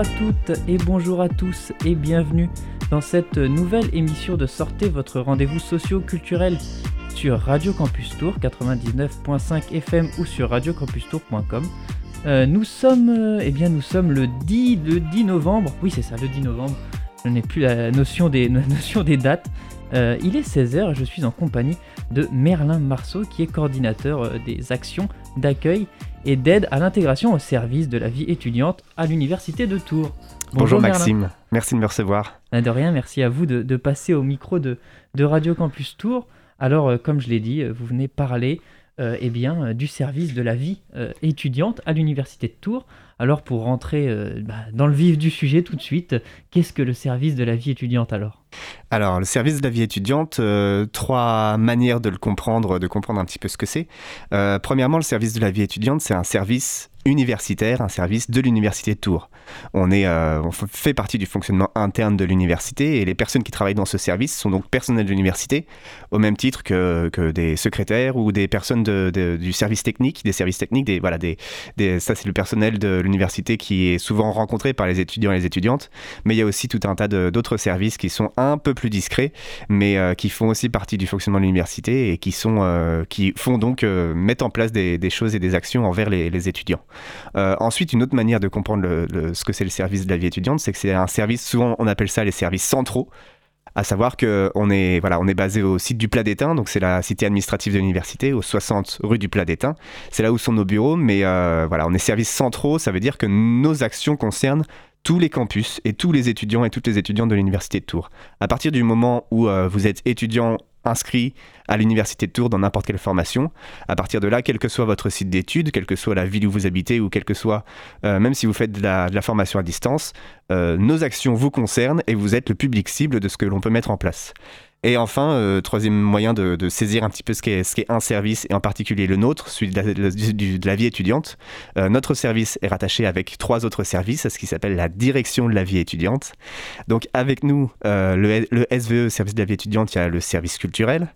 à toutes et bonjour à tous et bienvenue dans cette nouvelle émission de Sortez votre rendez-vous socio-culturel sur Radio Campus Tour 99.5 FM ou sur radiocampustour.com. Euh, nous sommes euh, eh bien nous sommes le 10 le 10 novembre. Oui, c'est ça, le 10 novembre. Je n'ai plus la notion des la notion des dates. Euh, il est 16h, je suis en compagnie de Merlin Marceau qui est coordinateur euh, des actions d'accueil et d'aide à l'intégration au service de la vie étudiante à l'université de Tours. Bonjour, Maxime, merci de me recevoir. Ah, de rien, merci à vous de, passer au micro de, Radio Campus Tours. Alors, euh, comme je l'ai dit, vous venez parler eh bien, du service de la vie étudiante à l'université de Tours. Alors, pour rentrer bah, dans le vif du sujet tout de suite, qu'est-ce que le service de la vie étudiante alors? Alors, le service de la vie étudiante, euh, trois manières de le comprendre, de comprendre un petit peu ce que c'est. Euh, premièrement, le service de la vie étudiante, c'est un service universitaire, un service de l'université de Tours. On, est, euh, on fait partie du fonctionnement interne de l'université et les personnes qui travaillent dans ce service sont donc personnels de l'université, au même titre que, que, des secrétaires ou des personnes de, du service technique, des services techniques, des, voilà, des, des ça c'est le personnel de l'université qui est souvent rencontré par les étudiants et les étudiantes, mais il y a aussi tout un tas d'autres services qui sont un peu plus discrets, mais euh, qui font aussi partie du fonctionnement de l'université et qui, sont, euh, qui font donc mettre en place des, des, choses et des actions envers les, les étudiants. Euh, ensuite, une autre manière de comprendre ce que c'est le service de la vie étudiante, c'est que c'est un service, souvent on appelle ça les services centraux, à savoir qu'on est, voilà, on est basé au site du Plat d'Étain, donc c'est la cité administrative de l'université, au 60 rue du Plat d'Étain. C'est là où sont nos bureaux, mais euh, voilà, on est service centraux, ça veut dire que nos actions concernent tous les campus et tous les étudiants et toutes les étudiantes de l'université de Tours. À partir du moment où euh, vous êtes étudiant inscrit à l'université de Tours dans n'importe quelle formation. À partir de là, quel que soit votre site d'études, quelle que soit la ville où vous habitez ou quel que soit, euh, même si vous faites de la, formation à distance, euh, nos actions vous concernent et vous êtes le public cible de ce que l'on peut mettre en place. Et enfin, euh, troisième moyen de, saisir un petit peu ce qu'est, un service, et en particulier le nôtre, celui de la, vie étudiante. Euh, notre service est rattaché avec trois autres services, à ce qui s'appelle la direction de la vie étudiante. Donc avec nous, euh, le, SVE, service de la vie étudiante, il y a le service culturel,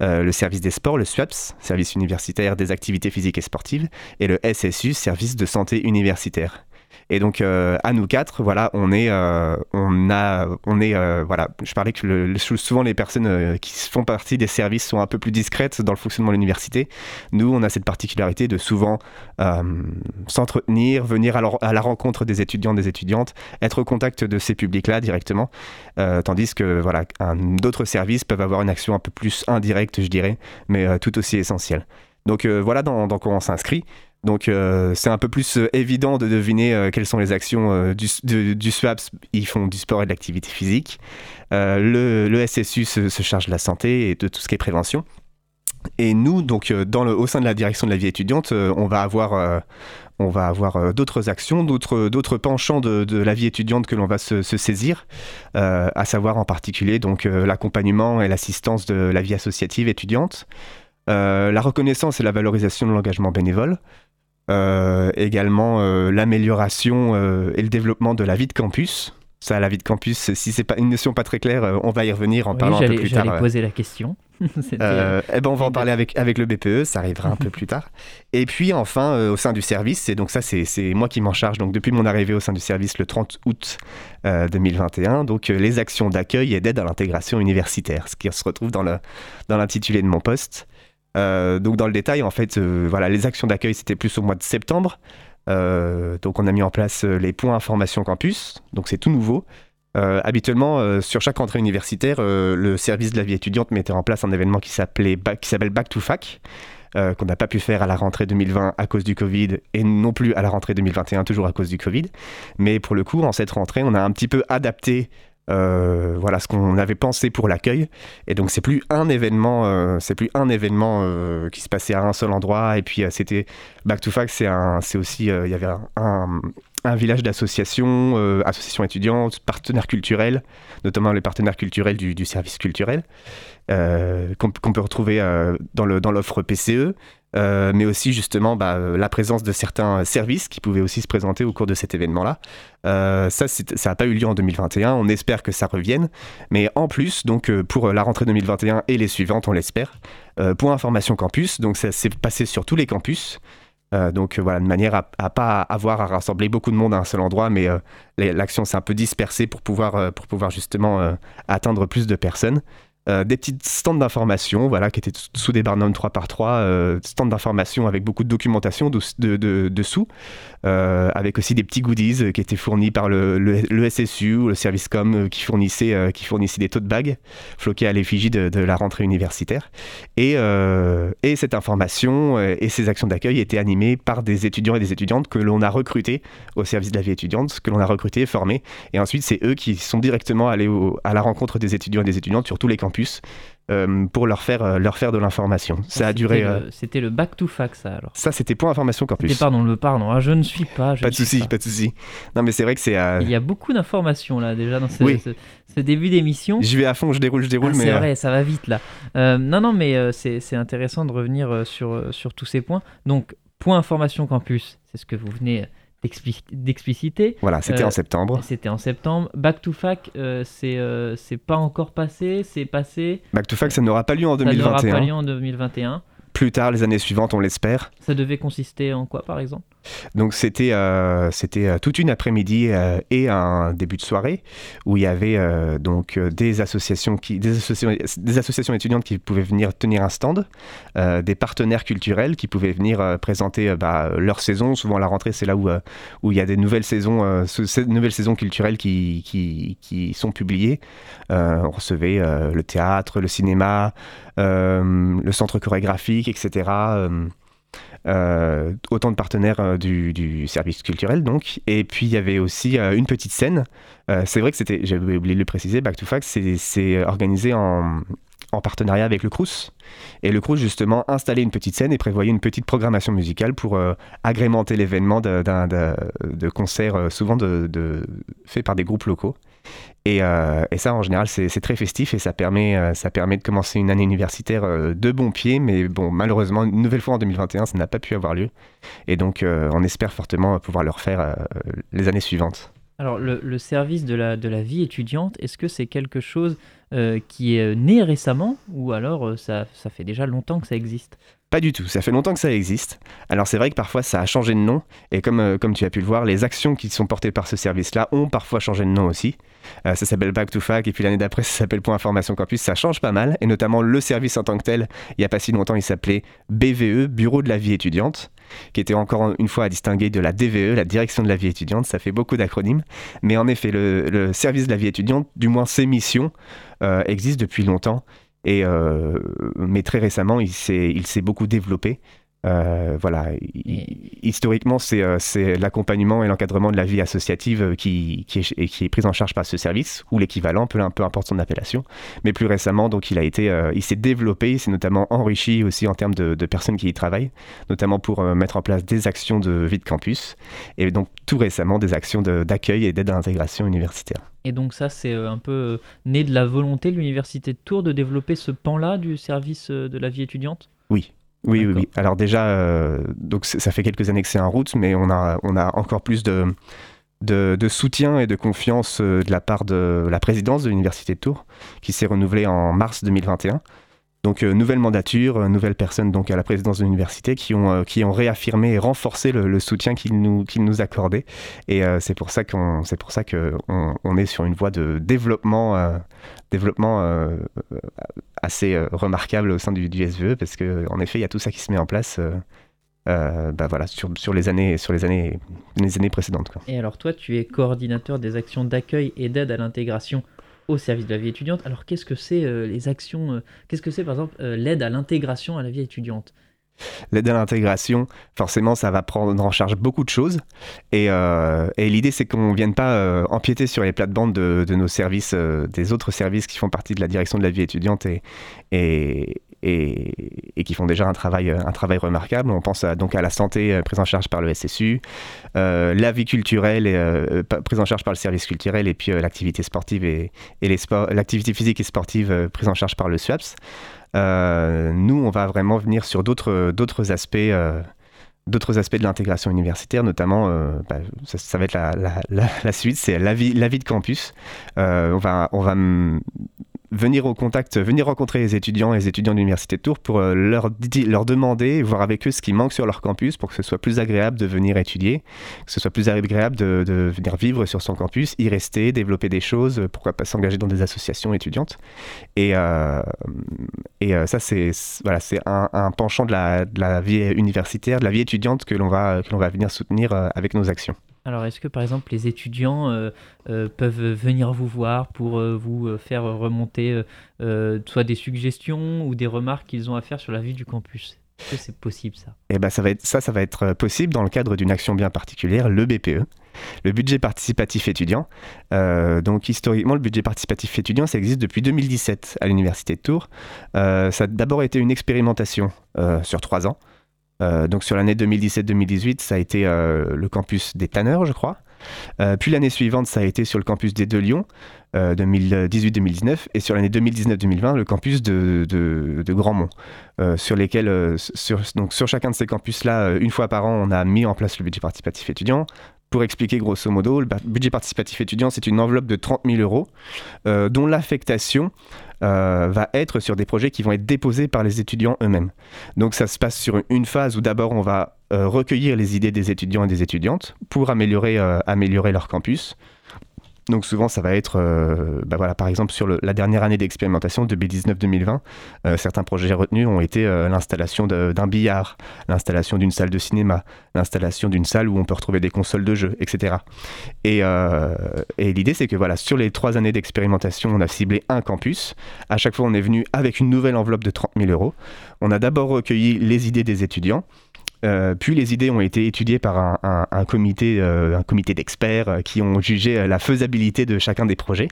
le service des sports, le SWAPS, service universitaire des activités physiques et sportives, et le SSU, service de santé universitaire. Et donc euh, à nous quatre, voilà, on est, euh, on a, on est, euh, voilà. Je parlais que souvent les personnes qui font partie des services sont un peu plus discrètes dans le fonctionnement de l'université. Nous, on a cette particularité de souvent s'entretenir, venir à, à, la rencontre des étudiants, des étudiantes, être au contact de ces publics-là directement, tandis que voilà, d'autres services peuvent avoir une action un peu plus indirecte, je dirais, mais tout aussi essentielle. Donc voilà dans, dans quoi on s'inscrit. Donc euh, c'est un peu plus euh, évident de deviner euh, quelles sont les actions du, du, SWAPS. Ils font du sport et de l'activité physique. Le, SSU se, charge de la santé et de tout ce qui est prévention. Et nous, donc, dans le, au sein de la direction de la vie étudiante, on va avoir, d'autres actions, d'autres penchants de, la vie étudiante que l'on va se, saisir, à savoir en particulier l'accompagnement et l'assistance de la vie associative étudiante, la reconnaissance et la valorisation de l'engagement bénévole, également euh, l'amélioration euh, et le développement de la vie de campus. Ça, la vie de campus, si c'est pas une notion pas très claire, on va y revenir en parlant un peu plus tard. J'allais poser la question. eh ben on va en parler avec, avec le BPE, ça arrivera un peu plus tard. Et puis enfin, au sein du service, et donc ça c'est moi qui m'en charge, donc depuis mon arrivée au sein du service le 30 août 2021, donc les actions d'accueil et d'aide à l'intégration universitaire, ce qui se retrouve dans l'intitulé dans de mon poste. Euh, donc dans le détail, en fait, euh, voilà, les actions d'accueil, c'était plus au mois de septembre. Euh, donc on a mis en place les points information campus, donc c'est tout nouveau. habituellement, sur chaque rentrée universitaire, le service de la vie étudiante mettait en place un événement qui s'appelait s'appelle Back to Fac, qu'on n'a pas pu faire à la rentrée 2020 à cause du Covid et non plus à la rentrée 2021 toujours à cause du Covid. Mais pour le coup, en cette rentrée, on a un petit peu adapté euh, voilà ce qu'on avait pensé pour l'accueil. Et donc c'est plus un événement, euh, c'est plus un événement euh, qui se passait à un seul endroit. Et puis c'était Back to Fact, c'est c'est aussi il y avait un, village d'associations, associations étudiantes, partenaires culturels, notamment les partenaires culturels du, service culturel, qu'on peut retrouver dans l'offre dans PCE, euh, mais aussi justement bah, euh, la présence de certains services qui pouvaient aussi se présenter au cours de cet événement-là. Euh, ça, ça n'a pas eu lieu en 2021, on espère que ça revienne, mais en plus, donc pour la rentrée 2021 et les suivantes, on l'espère, pour Information Campus, donc ça s'est passé sur tous les campus. donc voilà, de manière à, à, pas avoir à rassembler beaucoup de monde à un seul endroit, mais l'action s'est un peu dispersée pour pouvoir, pour pouvoir justement atteindre plus de personnes. Euh, des petites stands d'information, voilà, qui étaeux sous des barnums 3 par 3 euh, stands d'information avec beaucoup de documentation de, dessous, euh, avec aussi des petits goodies qui étaient fournis par le, SSU ou le service com qui fournissait, qui fournissait des tote bags floqués à l'effigie de, la rentrée universitaire. Et, et cette information et ces actions d'accueil étaient animées par des étudiants et des étudiantes que l'on a recrutés au service de la vie étudiante, que l'on a recrutés, formés. Et ensuite, c'est eux qui sont directement allés à la rencontre des étudiants et des étudiantes sur tous les campus euh, pour leur faire, euh, leur faire de l'information. Ça a duré. Euh, c'était le back to fax, ça alors. Ça, c'était pour information campus. pardon, le pardon. Ah, je ne suis pas. pas de souci, pas. de souci. Non, mais c'est vrai que c'est. Il y a beaucoup d'informations là déjà dans ce, ce, début d'émission. Je vais à fond, je déroule, je déroule. Ah, c'est vrai, ça va vite là. non, non, mais c'est intéressant de revenir sur, sur tous ces points. Donc, point information campus, c'est ce que vous venez d'expliciter. Voilà, c'était en euh, septembre. C'était en septembre. Back to Fac, euh, c'est euh, c'est pas encore passé, c'est passé. Back to Fac, ça n'aura pas lieu en 2021. Ça n'aura pas lieu en 2021 plus tard, les années suivantes, on l'espère. Ça devait consister en quoi, par exemple? Donc, c'était euh, c'était euh, toute une après-midi euh, et un début de soirée où il y avait donc des associations, qui, des, associations, des associations étudiantes qui pouvaient venir tenir un stand, des partenaires culturels qui pouvaient venir présenter bah, leur saison. Souvent, la rentrée, c'est là où, où il y a des nouvelles saisons, nouvelles saisons culturelles qui, qui, qui sont publiées. on recevait le théâtre, le cinéma, le centre chorégraphique, etc. Euh, euh, autant de partenaires euh, du, service culturel donc. Et puis il y avait aussi une petite scène. C'est vrai que c'était j'avais oublié de le préciser Back to Fax c'est organisé en, partenariat avec le Crous. Et le Crous justement installait une petite scène et prévoyait une petite programmation musicale pour agrémenter l'événement de, de, concerts souvent de, faits par des groupes locaux euh, et, ça, en général, c'est très festif et ça permet, euh, ça permet de commencer une année universitaire euh, de bon pied. Mais bon, malheureusement, une nouvelle fois en 2021, ça n'a pas pu avoir lieu. Et donc, on espère fortement pouvoir le refaire les années suivantes. Alors, le, service de la, vie étudiante, est-ce que c'est quelque chose qui est né récemment ou alors ça fait déjà longtemps que ça existe? Pas du tout, ça fait longtemps que ça existe. Alors c'est vrai que parfois ça a changé de nom, et comme, euh, comme tu as pu le voir, les actions qui sont portées par ce service-là ont parfois changé de nom aussi. Euh, ça s'appelle Back to Fac, et puis l'année d'après ça s'appelle Point Information Campus, ça change pas mal, et notamment le service en tant que tel, il n'y a pas si longtemps il s'appelait BVE, Bureau de la vie étudiante, qui était encore une fois à distinguer de la DVE, la Direction de la vie étudiante, ça fait beaucoup d'acronymes, mais en effet le, service de la vie étudiante, du moins ses missions, euh, existent depuis longtemps. Et, euh, mais très récemment, il s'est beaucoup développé. Euh, voilà, historiquement, euh, c'est l'accompagnement et l'encadrement de la vie associative qui, qui, est, qui est prise en charge par ce service, ou l'équivalent, peu, peu, importe son appellation. Mais plus récemment, donc, il a été, il s'est développé, il s'est notamment enrichi aussi en termes de, de, personnes qui y travaillent, notamment pour mettre en place des actions de vie de campus, et donc tout récemment des actions d'accueil et d'aide à l'intégration universitaire. Et donc ça, c'est euh, un peu euh, né de la volonté de l'université de Tours de développer ce pan-là du service euh, de la vie étudiante? Oui. Oui, oui, oui. Alors déjà, donc ça fait quelques années que c'est en route, mais on a, on a encore plus de, de, de soutien et de confiance de la part de la présidence de l'université de Tours, qui s'est renouvelée en mars 2021. Donc euh, nouvelle mandature, euh, nouvelles personnes donc à la présidence de l'université qui ont euh, qui ont réaffirmé et renforcé le, soutien qu'ils nous qu'ils nous accordaient et c'est pour ça qu'on c'est pour ça que on, est sur une voie de développement développement assez remarquable au sein du, du, SVE parce que en effet il y a tout ça qui se met en place. bah voilà, sur, sur, les années, sur les années, les années précédentes. Quoi. Et alors toi, tu es coordinateur des actions d'accueil et d'aide à l'intégration au service de la vie étudiante. Alors qu'est-ce que c'est euh, les actions euh, Qu'est-ce que c'est par exemple euh, l'aide à l'intégration à la vie étudiante? L'aide à l'intégration, forcément, ça va prendre en charge beaucoup de choses. Et, et l'idée, c'est qu'on ne vienne pas empiéter sur les plates-bandes de, de, nos services, des autres services qui font partie de la direction de la vie étudiante et, et, et, qui font déjà un travail, un travail remarquable. On pense donc à la santé euh, prise en charge par le SSU, euh, la vie culturelle euh, prise en charge par le service culturel et puis l'activité sportive et, l'activité physique et sportive prise en charge par le SUAPS. nous, on va vraiment venir sur d'autres aspects d'autres aspects de l'intégration universitaire, notamment, bah, ça, va être la, suite, c'est la vie, de campus. on va venir au contact, venir rencontrer les étudiants et les étudiants de l'Université de Tours pour leur, leur demander, voir avec eux ce qui manque sur leur campus pour que ce soit plus agréable de venir étudier, que ce soit plus agréable de, venir vivre sur son campus, y rester, développer des choses, pourquoi pas s'engager dans des associations étudiantes. Et, et ça, c'est voilà, un, un penchant de la, vie universitaire, de la vie étudiante que l'on va, va venir soutenir avec nos actions. Alors, est-ce que par exemple les étudiants euh, euh, peuvent venir vous voir pour euh, vous faire remonter soit des suggestions ou des remarques qu'ils ont à faire sur la vie du campus? Est-ce que c'est possible ça? Eh ben, ça va être ça, ça va être possible dans le cadre d'une action bien particulière, le BPE, le budget participatif étudiant. donc historiquement, le budget participatif étudiant, ça existe depuis 2017 à l'université de Tours. ça a d'abord été une expérimentation sur trois ans. Euh, donc sur l'année 2017-2018, ça a été euh, le campus des Tanneurs, je crois. Euh, puis l'année suivante, ça a été sur le campus des Deux Lyon, 2018-2019, et sur l'année 2019-2020, le campus de, Grandmont, sur lesquels, sur chacun de ces campus-là, une fois par an, on a mis en place le budget participatif étudiant. Pour expliquer grosso modo, le budget participatif étudiant, c'est une enveloppe de 30 000 euros, dont l'affectation euh, va être sur des projets qui vont être déposés par les étudiants eux-mêmes. Donc ça se passe sur une phase où d'abord on va euh, recueillir les idées des étudiants et des étudiantes pour euh, améliorer leur campus. Donc souvent, ça va être, euh, bah par exemple, sur la dernière année d'expérimentation, 2019-2020, euh, certains projets retenus ont été euh, l'installation d'un billard, l'installation d'une salle de cinéma, l'installation d'une salle où on peut retrouver des consoles de jeux, etc. Et, et l'idée, c'est que voilà, sur les trois années d'expérimentation, on a ciblé un campus. À chaque fois, on est venu avec une nouvelle enveloppe de 30 000 euros. On a d'abord recueilli les idées des étudiants. Euh, puis les idées ont été étudiées par un, comité, un comité euh, d'experts euh, qui ont jugé la faisabilité de chacun des projets.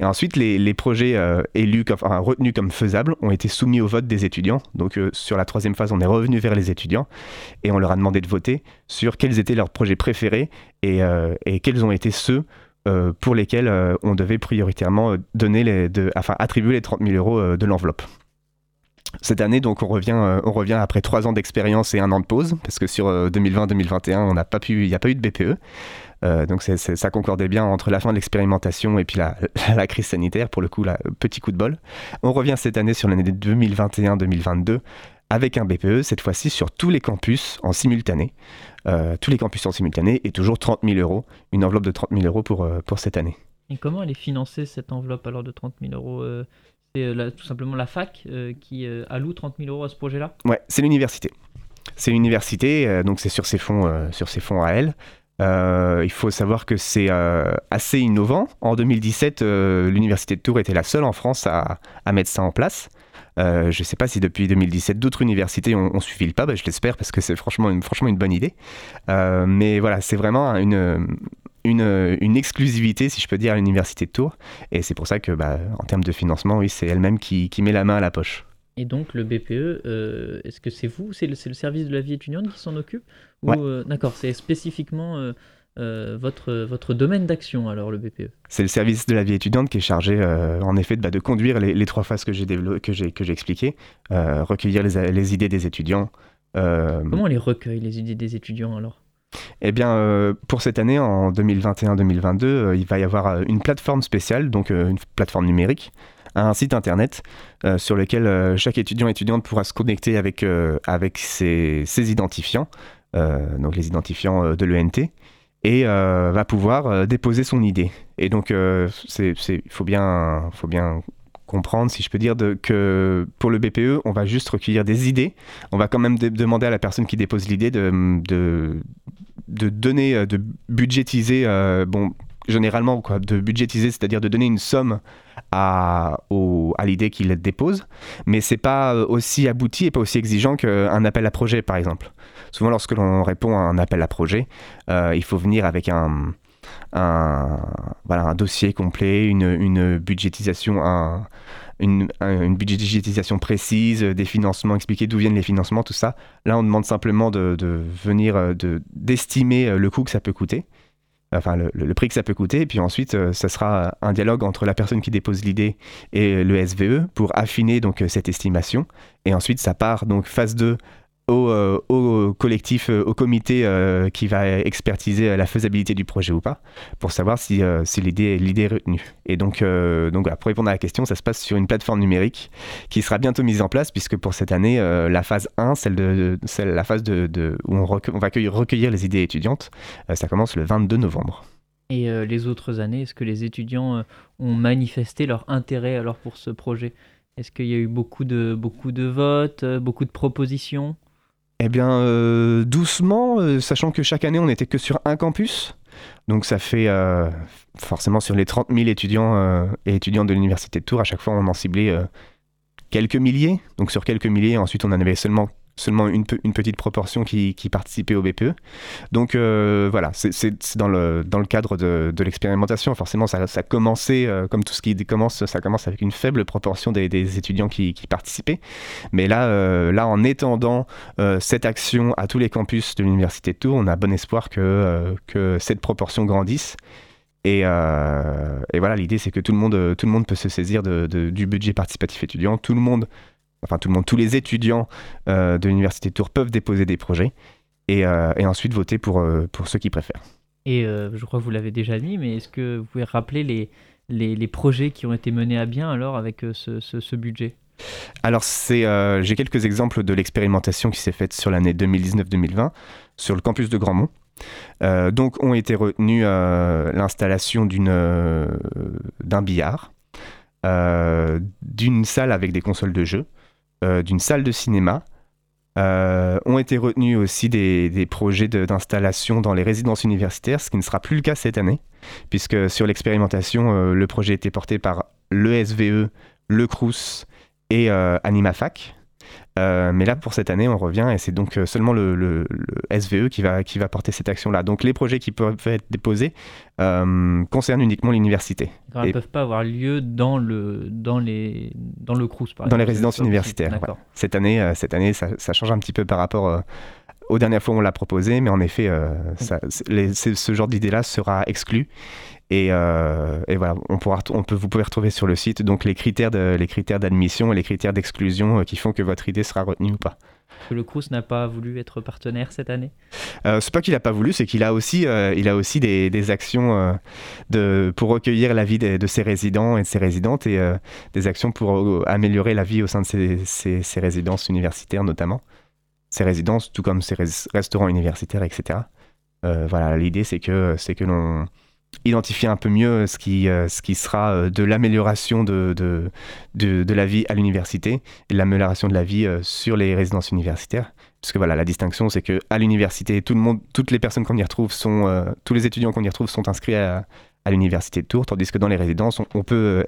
Et ensuite, les, projets élus, retenus comme faisables ont été soumis au vote des étudiants. Donc sur la troisième phase, on est revenu vers les étudiants et on leur a demandé de voter sur quels étaient leurs projets préférés et, quels ont été ceux pour lesquels on devait prioritairement attribuer les 30 000 euros de l'enveloppe. Cette année, donc, on revient, euh, on revient après trois ans d'expérience et un an de pause, parce que sur 2020-2021, euh, on n'a pas pu, il n'y a pas eu de BPE. Euh, donc ça concordait bien entre la fin de l'expérimentation et puis la, crise sanitaire, pour le coup, petit coup de bol. On revient cette année sur l'année 2021-2022 avec un BPE, cette fois-ci sur tous les campus en simultané. tous les campus en simultané et toujours 30 000 euros, une enveloppe de 30 000 euros pour, pour cette année. Et comment elle est financée cette enveloppe alors de 30 000 euros c'est euh, tout simplement la fac euh, qui euh, alloue 30 000 euros à ce projet-là Ouais, c'est l'université. C'est l'université, donc c'est sur ses fonds, sur fonds à elle. il faut savoir que c'est assez innovant. En 2017, l'université de Tours était la seule en France à, mettre ça en place. je ne sais pas si depuis 2017 d'autres universités ont, suivi le pas, bah, je l'espère parce que c'est franchement franchement une bonne idée. mais voilà, c'est vraiment une, une, exclusivité, si je peux dire, à l'université de Tours. Et c'est pour ça que, bah, en termes de financement, oui, c'est elle-même qui, met la main à la poche. Et donc le BPE, euh, est-ce que c'est vous, c'est le, le, service de la vie étudiante qui s'en occupe Ou, euh, D'accord, c'est spécifiquement euh, votre, votre domaine d'action alors le BPE C'est le service de la vie étudiante qui est chargé en effet de, bah, de conduire les, trois phases que j'ai que j'ai que j'ai expliquées, recueillir les, les, idées des étudiants. Comment on les recueille les idées des étudiants alors? Eh bien, euh, pour cette année, en 2021-2022, euh, il va y avoir euh, une plateforme spéciale, donc une plateforme numérique, un site internet sur lequel chaque étudiant étudiante pourra se connecter avec, ses, identifiants, donc les identifiants de l'ENT, et va pouvoir déposer son idée. Et donc, il bien, faut bien comprendre, si je peux dire, que pour le BPE, on va juste recueillir des idées. On va quand même demander à la personne qui dépose l'idée de, de, de, donner, euh, de budgétiser, euh, bon, généralement, quoi, de budgétiser, c'est-à-dire de donner une somme à, à l'idée qu'il dépose, mais c'est pas euh, aussi abouti et pas aussi exigeant qu'un appel à projet, par exemple. Souvent, lorsque l'on répond à un appel à projet, il faut venir avec un, un, dossier complet, une, une budgétisation, précise, des financements, expliquer d'où viennent les financements, tout ça. Là, on demande simplement de, venir, euh, d'estimer euh, le coût que ça peut coûter, enfin le, le, prix que ça peut coûter, et puis ensuite, euh, ça sera un dialogue entre la personne qui dépose l'idée et le SVE pour affiner donc cette estimation. Et ensuite, ça part donc phase 2 au, euh, au, collectif, au comité qui va expertiser la faisabilité du projet ou pas, pour savoir si, si l'idée, est retenue. Et donc, donc pour répondre à la question, ça se passe sur une plateforme numérique qui sera bientôt mise en place, puisque pour cette année, la phase 1, celle, de, celle la phase de, où on, on va recueillir les idées étudiantes, ça commence le 22 novembre. Et les autres années, est-ce que les étudiants ont manifesté leur intérêt alors pour ce projet? Est-ce qu'il y a eu beaucoup de, beaucoup de votes, beaucoup de propositions? Eh bien, euh, doucement, euh, sachant que chaque année, on n'était que sur un campus. Donc ça fait euh, forcément sur les 30 000 étudiants et étudiantes de l'université de Tours, à chaque fois on en ciblait quelques milliers. Donc sur quelques milliers, ensuite on en avait seulement seulement une, petite proportion qui, participait au BPE. Donc euh, voilà, c'est dans le, cadre de, l'expérimentation. Forcément, ça, ça a commencé, euh, comme tout ce qui commence, ça commence avec une faible proportion des, étudiants qui, participaient. Mais là, euh, là en étendant cette action à tous les campus de l'Université de Tours, on a bon espoir que, cette proportion grandisse. Et, voilà, l'idée c'est que tout le, monde, tout le monde peut se saisir du budget participatif étudiant, tout le monde enfin tout le monde, tous les étudiants euh, de l'université de Tours peuvent déposer des projets et, euh, ensuite voter pour, euh, pour ceux qui préfèrent. Et je crois que vous l'avez déjà dit, mais est-ce que vous pouvez rappeler les, les, projets qui ont été menés à bien alors avec ce, ce, budget? Alors, j'ai quelques exemples de l'expérimentation qui s'est faite sur l'année 2019-2020 sur le campus de Grandmont. donc, ont été retenus l'installation d'un billard, d'une salle avec des consoles de jeux, euh, d'une salle de cinéma. Euh, ont été retenus aussi des, projets d'installation dans les résidences universitaires, ce qui ne sera plus le cas cette année, puisque sur l'expérimentation, euh, le projet était porté par le SVE, le CRUS et AnimaFac. Euh, mais là, pour cette année, on revient et c'est donc euh, seulement le, SVE qui va, qui va porter cette action-là. Donc les projets qui peuvent être déposés euh, concernent uniquement l'université. Ils ne peuvent pas avoir lieu dans le, dans les, dans le CRUS, par exemple. Dans les résidences universitaires. Cette année, cette année ça, change un petit peu par rapport aux dernières fois on l'a proposé, mais en effet, ce genre d'idée-là sera exclu. Euh, et, voilà, on pourra, on peut, vous pouvez retrouver sur le site donc les critères, de, les critères d'admission et les critères d'exclusion euh, qui font que votre idée sera retenue ou pas. Le Crous n'a pas voulu être partenaire cette année euh, C'est pas qu'il n'a pas voulu, c'est qu'il a aussi, euh, il a aussi des, des actions de, pour recueillir la vie de, ses résidents et de ses résidentes et des actions pour améliorer la vie au sein de ses, ses, résidences universitaires notamment. Ses résidences, tout comme ses restaurants universitaires, etc. voilà, l'idée c'est que, c'est que l'on identifier un peu mieux ce qui, euh, ce qui sera euh, de l'amélioration de, de, de, la vie à l'université et l'amélioration de la vie euh, sur les résidences universitaires. Parce que voilà, la distinction, c'est que à l'université, tout le monde, toutes les personnes qu'on y retrouve sont, tous les étudiants qu'on y retrouve sont inscrits à, à l'université de Tours, tandis que dans les résidences, on, peut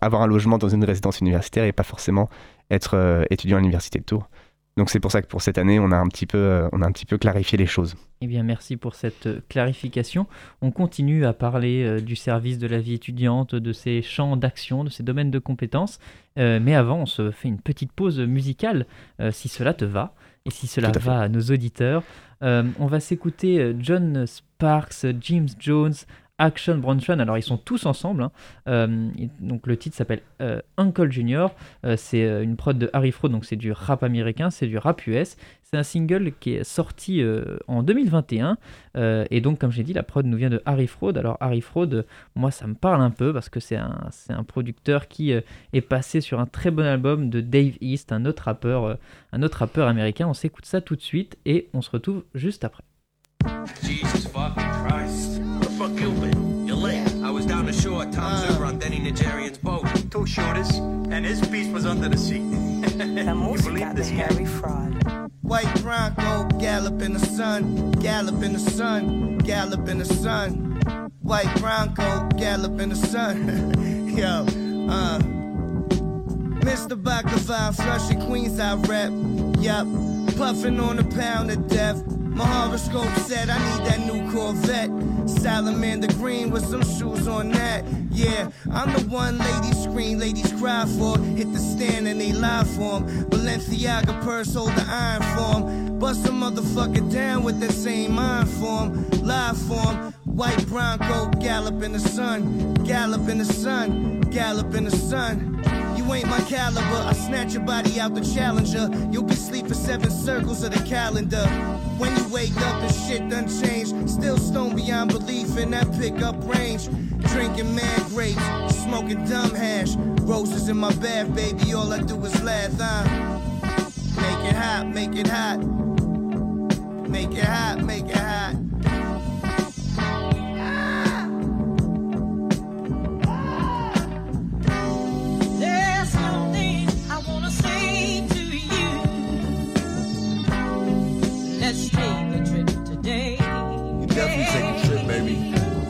avoir un logement dans une résidence universitaire et pas forcément être étudiant à l'université de Tours. Donc c'est pour ça que pour cette année, on a un petit peu, euh, on a un petit peu clarifié les choses. Eh bien, merci pour cette euh, clarification. On continue à parler euh, du service de la vie étudiante, de ses champs d'action, de ses domaines de compétences. mais avant, on se fait une petite pause musicale, si cela te va, et si cela va à nos auditeurs. on va s'écouter John Sparks, James Jones, Action Bronson. Alors ils sont tous ensemble. Hein. Euh, donc le titre s'appelle euh, Uncle Junior. Euh, c'est une prod de Harry Fraud, donc c'est du rap américain, c'est du rap US. C'est un single qui est sorti en 2021. et donc comme j'ai dit, la prod nous vient de Harry Fraud. Alors Harry Fraud, moi ça me parle un peu parce que c'est un, un producteur qui est passé sur un très bon album de Dave East, un autre rappeur, un autre rappeur américain. On s'écoute ça tout de suite et on se retrouve juste après. Fuck you been? You're late. I was down the shore, Tom uh. on Denny Nigerian's boat. Two shooters, and his piece was under the seat. you believe this Harry fraud. White Bronco, gallop in the sun, gallop in the sun, gallop in the sun. White Bronco, gallop in the sun. Yo, uh. Mr. Baklava, flushing Queens, I rep. Yup, puffing on a pound of death. My horoscope said I need that new Corvette. Salamander green with some shoes on that. Yeah, I'm the one ladies scream, ladies cry for. Hit the stand and they lie for 'em. Balenciaga purse hold the iron form. Bust a motherfucker down with that same iron form. Lie form. White Bronco, gallop in the sun. Gallop in the sun. Gallop in the sun. Ain't my caliber. I snatch your body out the challenger. You'll be sleep for seven circles of the calendar. When you wake up and shit done changed. Still stone beyond belief in that pickup range. Drinking mad grapes, smoking dumb hash. Roses in my bath, baby. All I do is laugh. Uh. Make it hot, make it hot. Make it hot, make it hot.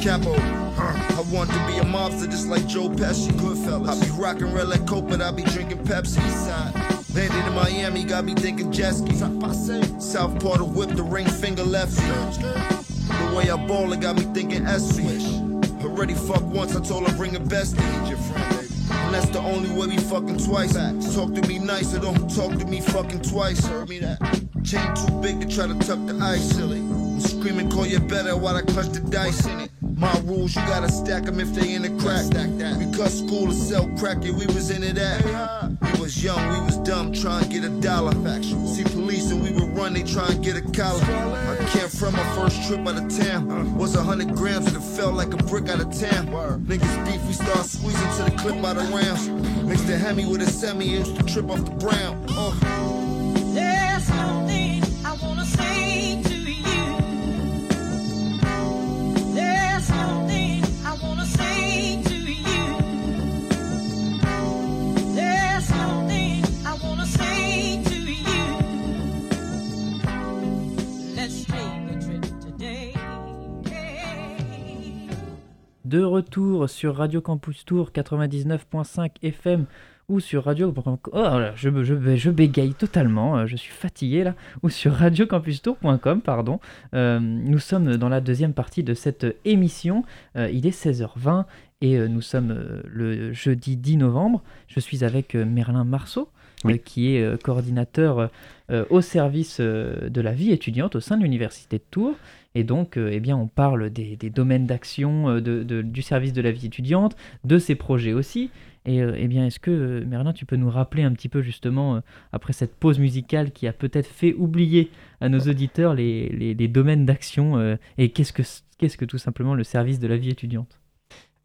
Capo, huh, I want to be a mobster just like Joe Pesci. Goodfellas. I be rocking red like Coke, but I be drinking Pepsi. Side. Landed in Miami, got me thinking jet ski. South part of whip, the ring finger left. The way I ball, it got me thinking S switch. Already fuck once, I told her bring a bestie. Your friend. And that's the only way we fucking twice. Talk to me nice, or don't talk to me fucking twice. Heard me that. Chain too big to try to tuck the ice, silly. I'm screaming, call you better while I clutch the dice in it. My rules, you gotta stack them if they in the crack. Stack that. We cut school to sell crack, yeah, we was into that. We was young, we was dumb, trying to get a dollar. Factual. See police and we would run, they try and get a collar. I came from my first trip out of town. Uh. Was a hundred grams and it felt like a brick out of town. Niggas beef, we start squeezing to the clip out of round. Mixed the Hemi with a semi, used to trip off the brown. De retour sur Radio Campus Tour 99.5 FM ou sur Radio... Oh là, je, je, je bégaye totalement, euh, je suis fatigué là. Ou sur radiocampustour.com, pardon. Euh, nous sommes dans la deuxième partie de cette émission. Euh, il est 16h20 et euh, nous sommes le jeudi 10 novembre. Je suis avec Merlin Marceau. Oui. qui est coordinateur au service de la vie étudiante au sein de l'Université de Tours. Et donc, euh, eh bien, on parle des, des domaines d'action euh, de- de- du service de la vie étudiante, de ses projets aussi. Et euh, eh bien, est-ce que, Merlin, tu peux nous rappeler un petit peu, justement, après cette pause musicale qui a peut-être fait oublier à nos auditeurs les, les- les domaines d'action et qu'est-ce que, qu'est-ce que tout simplement le service de la vie étudiante?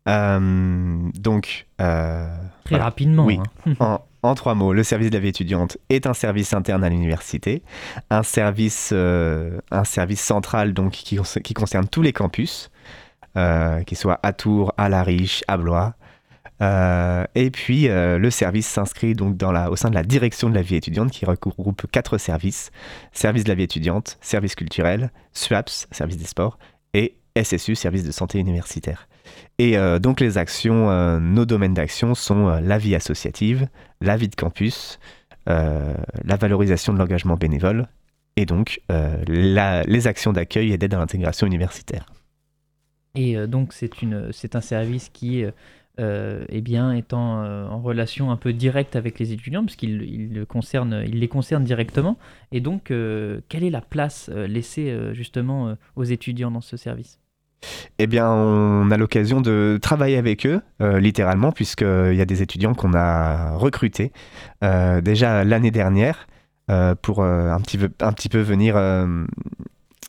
Euh, donc, euh, Très voilà. rapidement. Oui. hein. En, en trois mots, le service de la vie étudiante est un service interne à l'université, un service, euh, un service central donc qui, concer- qui concerne tous les campus, euh, qu'ils soient à Tours, à La Riche, à Blois. Euh, et puis le service s'inscrit donc au sein de la direction de la vie étudiante qui regroupe quatre services service de la vie étudiante, service culturel, SWAPS, service des sports, SSU, service de santé universitaire. Et euh, donc les actions, euh, nos domaines d'action sont euh, la vie associative, la vie de campus, la valorisation de l'engagement bénévole et donc les actions d'accueil et d'aide à l'intégration universitaire. Et donc, c'est, un service qui eh bien, est en, euh, en relation un peu directe avec les étudiants, puisqu'il il le concerne, il les concerne directement. Et donc, quelle est la place laissée justement aux étudiants dans ce service? Eh bien, on a l'occasion de travailler avec eux, euh, littéralement, puisqu'il y a des étudiants qu'on a recrutés euh, déjà l'année dernière euh, pour un, petit peu, venir,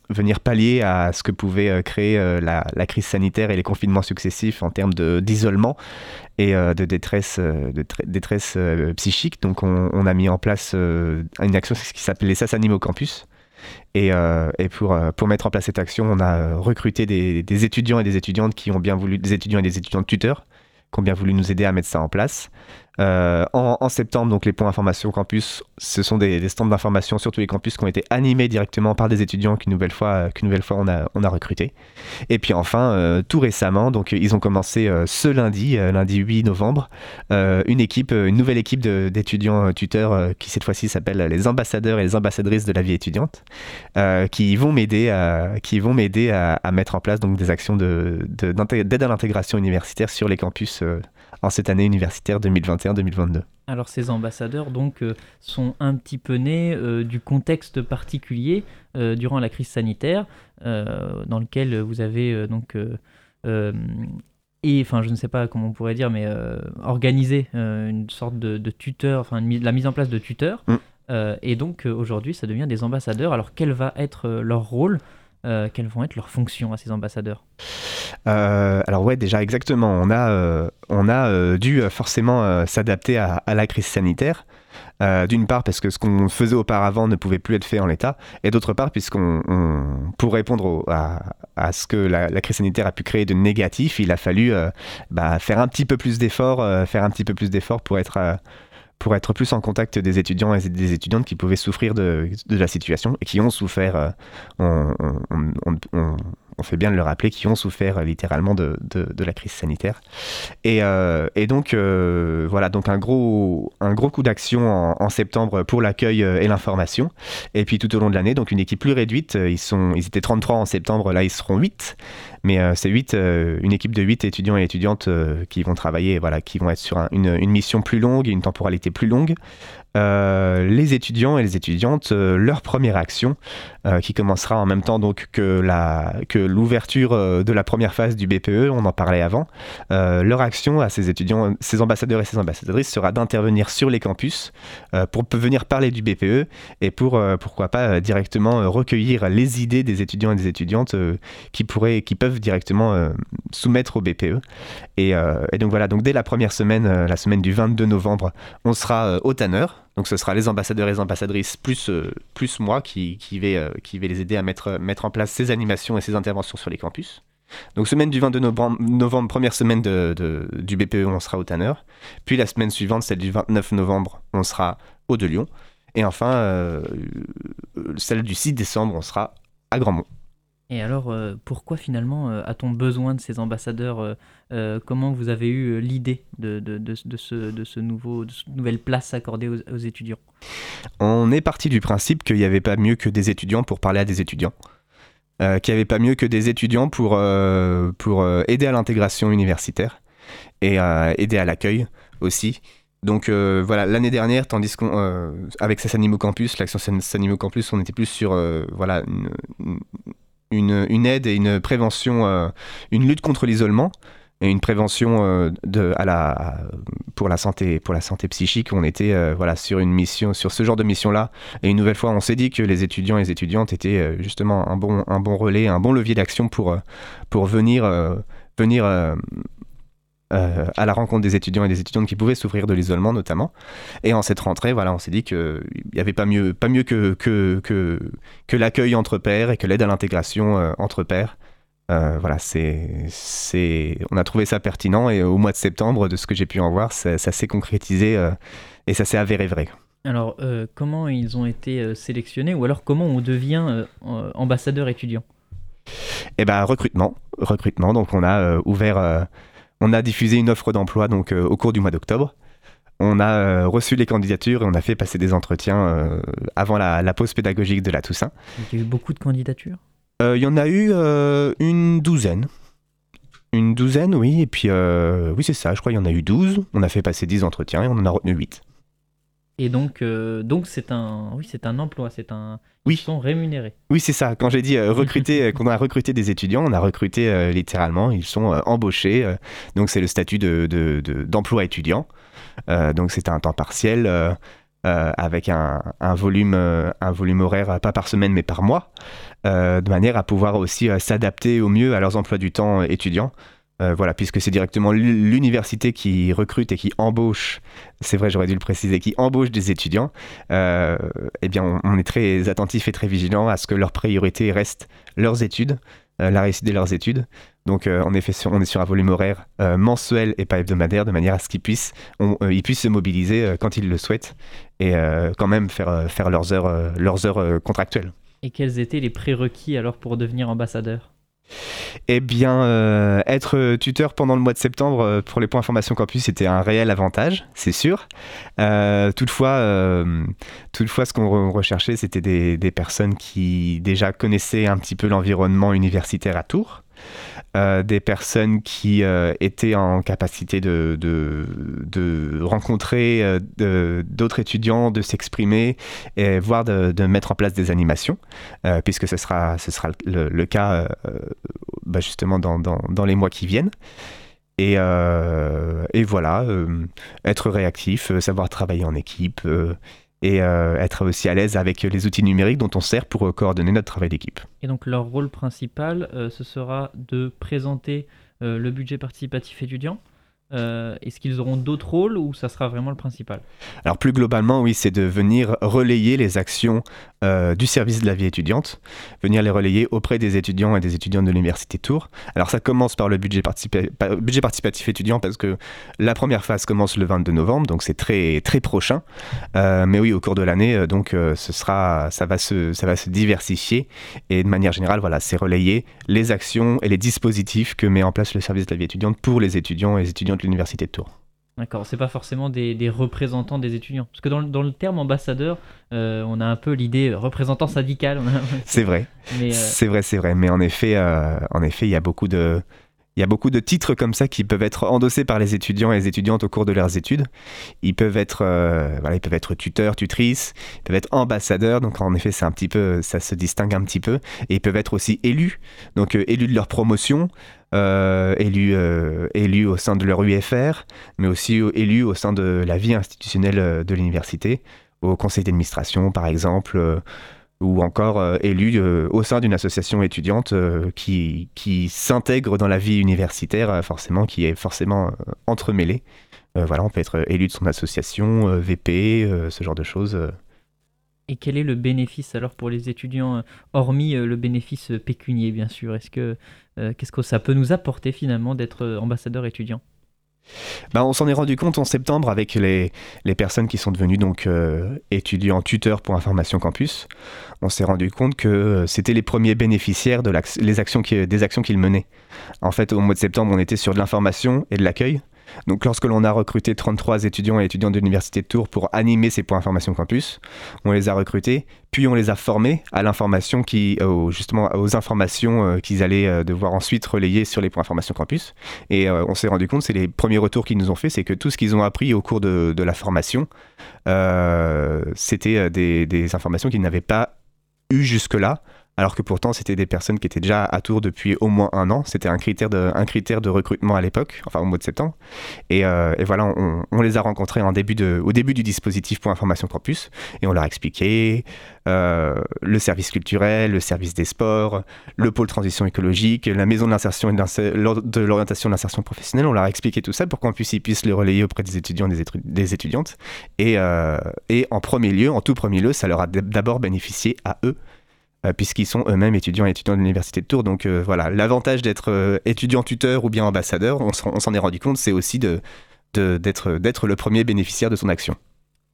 venir pallier à ce que pouvait créer la, crise sanitaire et les confinements successifs en termes d'isolement et de détresse, psychique. Donc, on, a mis en place une action qui s'appelle les SAS Animaux Campus. Et, euh, euh, pour mettre en place cette action, on a euh, recruté des, des étudiants et des étudiantes qui ont bien voulu, des étudiants et des étudiantes tuteurs, qui ont bien voulu nous aider à mettre ça en place. Euh, en, septembre, donc les points information campus, ce sont des, stands d'information sur tous les campus qui ont été animés directement par des étudiants qu'une nouvelle fois, euh, qu'une nouvelle fois on a, on a recruté. Et puis enfin, euh, tout récemment, donc ils ont commencé ce lundi, lundi 8 novembre, une équipe, une nouvelle équipe d'étudiants tuteurs qui cette fois-ci s'appelle les ambassadeurs et les ambassadrices de la vie étudiante, qui vont m'aider à, à, à mettre en place donc des actions de, d'aide à l'intégration universitaire sur les campus en cette année universitaire 2021-2022. Alors, ces ambassadeurs donc euh, sont un petit peu nés euh, du contexte particulier euh, durant la crise sanitaire, dans lequel vous avez donc et enfin je ne sais pas comment on pourrait dire, mais euh, une sorte de, de tuteur, enfin la mise en place de tuteurs. Mm. Et donc aujourd'hui, ça devient des ambassadeurs. Alors quel va être leur rôle? Euh, Quelles vont être leurs fonctions à ces ambassadeurs Euh, alors ouais, déjà exactement. On a, euh, on a dû forcément s'adapter à, la crise sanitaire. D'une part parce que ce qu'on faisait auparavant ne pouvait plus être fait en l'état, et d'autre part puisqu'on, on- pour répondre à, ce que la, crise sanitaire a pu créer de négatif, il a fallu bah, faire un petit peu plus d'efforts, faire un petit peu plus d'efforts pour être pour être plus en contact des étudiants et des étudiantes qui pouvaient souffrir de, la situation et qui ont souffert, euh, on- on- fait bien de le rappeler, qui ont souffert euh, littéralement de, la crise sanitaire. Et, euh, donc, euh, voilà, donc un gros, coup d'action en, septembre pour l'accueil et l'information. Et puis tout au long de l'année, donc une équipe plus réduite, ils, étaient 33 en septembre, là ils seront 8. Mais c'est 8, euh, une équipe de 8 étudiants et étudiantes qui vont travailler, voilà, qui vont être sur un- une, une mission plus longue une temporalité plus longue. Euh, les étudiants et les étudiantes, euh, leur première action, euh, qui commencera en même temps donc que la que l'ouverture de la première phase du BPE, on en parlait avant. Leur action à ces étudiants, ces ambassadeurs et ces ambassadrices sera d'intervenir sur les campus pour venir parler du BPE et pour pourquoi pas directement recueillir les idées des étudiants et des étudiantes qui pourraient qui peuvent directement soumettre au BPE. Et, donc voilà, donc dès la première semaine, la semaine du 22 novembre, on sera au Tanner. Donc ce sera les ambassadeurs et les ambassadrices plus, euh, plus moi qui, qui, vais, euh, qui vais les aider à mettre, mettre en place ces animations et ces interventions sur les campus. Donc semaine du 22 novembre, première semaine de, du BPE, on sera au Tanner. Puis la semaine suivante, celle du 29 novembre, on sera au de Lyon. Et enfin, euh, euh, celle du 6 décembre, on sera à Grandmont. Et alors, euh, pourquoi finalement euh, a-t-on besoin de ces ambassadeurs euh, Comment vous avez eu l'idée de, de, de, ce, de, ce nouveau, de cette nouvelle place accordée aux, étudiants? On est parti du principe qu'il n'y avait pas mieux que des étudiants pour parler à des étudiants. Qu'il n'y avait pas mieux que des étudiants pour, pour aider à l'intégration universitaire et aider à l'accueil aussi. Donc voilà, l'année dernière, tandis qu'on avec Sanimo Campus, l'action San- Sanimo Campus, on était plus sur voilà une aide et une prévention, euh, une lutte contre l'isolement et une prévention euh, de, à la, pour, la santé, pour la santé psychique. On était euh, voilà, sur une mission, sur ce genre de mission-là. Et une nouvelle fois, on s'est dit que les étudiants et les étudiantes étaient justement un bon, un bon relais, un bon levier d'action pour, pour venir, venir euh, à la rencontre des étudiants et des étudiantes qui pouvaient souffrir de l'isolement notamment. Et en cette rentrée, voilà, on s'est dit qu'il n'y avait pas mieux, pas mieux que, que, que, que l'accueil entre pairs et que l'aide à l'intégration euh, entre pairs. Euh, voilà, c'est, c'est, on a trouvé ça pertinent et au mois de septembre, de ce que j'ai pu en voir, ça, ça s'est concrétisé et ça s'est avéré vrai. Alors, comment ils ont été sélectionnés ou alors comment on devient ambassadeur étudiant? Et ben recrutement, recrutement. Donc on a ouvert, on a diffusé une offre d'emploi donc euh, au cours du mois d'octobre. On a euh, reçu les candidatures et on a fait passer des entretiens euh, avant la, la pause pédagogique de la Toussaint. Il y a eu beaucoup de candidatures? Il y en a eu une douzaine. Une douzaine, oui. Et puis, euh, oui, c'est ça, je crois qu'il y en a eu 12. On a fait passer 10 entretiens et on en a retenu 8. Et donc, euh, donc c'est un, oui, c'est un emploi, c'est un, Oui. ils sont rémunérés. Oui, c'est ça. Quand j'ai dit euh, recruter, euh, qu'on a recruté des étudiants, on a recruté euh, littéralement. Ils sont embauchés. donc, c'est le statut de, de- de- d'emploi étudiant. Donc, c'est un temps partiel avec un, un volume, un volume horaire, pas par semaine, mais par mois, de manière à pouvoir aussi s'adapter au mieux à leurs emplois du temps étudiants. Euh, voilà, puisque c'est directement l'u- l'université qui recrute et qui embauche, c'est vrai, j'aurais dû le préciser, qui embauche des étudiants, euh, eh bien, on, est très attentif et très vigilant à ce que leur priorité reste leurs études, euh, la réussite de leurs études. Donc, en effet, on est sur un volume horaire mensuel et pas hebdomadaire, de manière à ce qu'ils puissent, ils puissent se mobiliser quand ils le souhaitent et quand même faire, faire leurs heures, leurs heures contractuelles. Et quels étaient les prérequis alors pour devenir ambassadeur? Eh bien, euh, être tuteur pendant le mois de septembre euh, pour les points formation campus, c'était un réel avantage, c'est sûr. Euh, toutefois, toutefois, ce qu'on re- recherchait, c'était des personnes qui déjà connaissaient un petit peu l'environnement universitaire à Tours. Euh, des personnes qui euh, étaient en capacité de, rencontrer euh, d'autres étudiants, de s'exprimer, et voire de, mettre en place des animations, puisque ce sera, ce sera le, cas bah, justement dans, dans- les mois qui viennent. Et, voilà, être réactif, savoir travailler en équipe et euh, être aussi à l'aise avec les outils numériques dont on sert pour euh, coordonner notre travail d'équipe. Et donc leur rôle principal, euh, ce sera de présenter le budget participatif étudiant. Euh, Est-ce qu'ils auront d'autres rôles ou ça sera vraiment le principal? Alors plus globalement, oui, c'est de venir relayer les actions euh, du service de la vie étudiante, venir les relayer auprès des étudiants et des étudiantes de l'université Tours. Alors ça commence par le budget, participa- pa- budget participatif étudiant parce que la première phase commence le 22 novembre, donc c'est très très prochain. Euh, mais oui, au cours de l'année, donc ce sera, ça va se, ça va se diversifier et de manière générale, voilà, c'est relayer les actions et les dispositifs que met en place le service de la vie étudiante pour les étudiants et les étudiantes de l'université de Tours. D'accord, c'est pas forcément des, des représentants des étudiants. Parce que dans, le- dans le terme ambassadeur, euh, on a un peu l'idée euh, représentant syndical. a- C'est vrai. Euh, C'est vrai, c'est vrai. Mais en effet, euh, en effet, il y a beaucoup de, il y a beaucoup de titres comme ça qui peuvent être endossés par les étudiants et les étudiantes au cours de leurs études. Ils peuvent être, euh, voilà, ils peuvent être tuteurs, tutrices, ils peuvent être ambassadeurs. Donc en effet, un petit peu, ça se distingue un petit peu. Et ils peuvent être aussi élus, donc euh, élus de leur promotion. euh, élus, élus au sein de leur UFR, mais aussi élus au sein de la vie institutionnelle de l'université, au conseil d'administration par exemple, ou encore euh, élu euh, au sein d'une association étudiante euh, qui, qui s'intègre dans la vie universitaire, forcément, qui est forcément entremêlée. Voilà, on peut être élu de son association, VP, ce genre de choses. Et quel est le bénéfice alors pour les étudiants, hormis le bénéfice pécunier bien sûr? Est-ce que qu'est-ce que ça peut nous apporter finalement d'être ambassadeur étudiant? Bah, on s'en est rendu compte en septembre avec les, personnes qui sont devenues euh, étudiants tuteurs pour Information Campus. On s'est rendu compte que euh, c'était les premiers bénéficiaires des actions qu'ils menaient. En fait, au mois de septembre, on était sur de l'information et de l'accueil. Donc, lorsque l'on a recruté 33 étudiants et étudiantes de l'Université de Tours pour animer ces points Information Campus, on les a recrutés, puis on les a formés à l'information qui, aux- justement, aux informations euh, qu'ils allaient euh, devoir ensuite relayer sur les points Information Campus. Et euh, on s'est rendu compte, c'est les premiers retours qu'ils nous ont fait, c'est que tout ce qu'ils ont appris au cours de, la formation, euh, c'était euh, des informations qu'ils n'avaient pas eues jusque-là, alors que pourtant c'était des personnes qui étaient déjà à Tours depuis au moins un an. C'était un critère de, un critère de recrutement à l'époque, enfin au mois de septembre. Et, euh, et voilà, on, les a rencontrés au début du dispositif pour Information Campus, et on leur a expliqué euh, le service culturel, le service des sports, le pôle transition écologique, la maison de de l'orientation de l'insertion professionnelle. On leur a expliqué tout ça pour qu'on puisse, ils puissent le relayer auprès des étudiants et des, étu- des étudiantes. Et, euh, et en premier lieu, en tout premier lieu, ça leur a d'abord bénéficié à eux. Euh, Puisqu'ils sont eux-mêmes étudiants et étudiants de l'université de Tours. Donc euh, voilà, l'avantage d'être euh, étudiant tuteur ou bien ambassadeur, on s'en est rendu compte, c'est aussi de, d'être le premier bénéficiaire de son action.